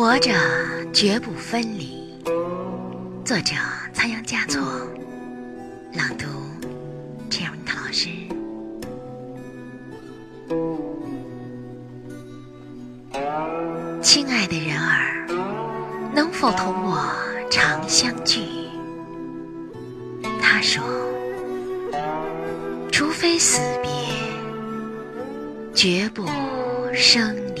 活着绝不分离。作者：仓央嘉措。朗读：陈永涛老师。亲爱的人儿，能否同我常相聚？他说：“除非死别，绝不生离。”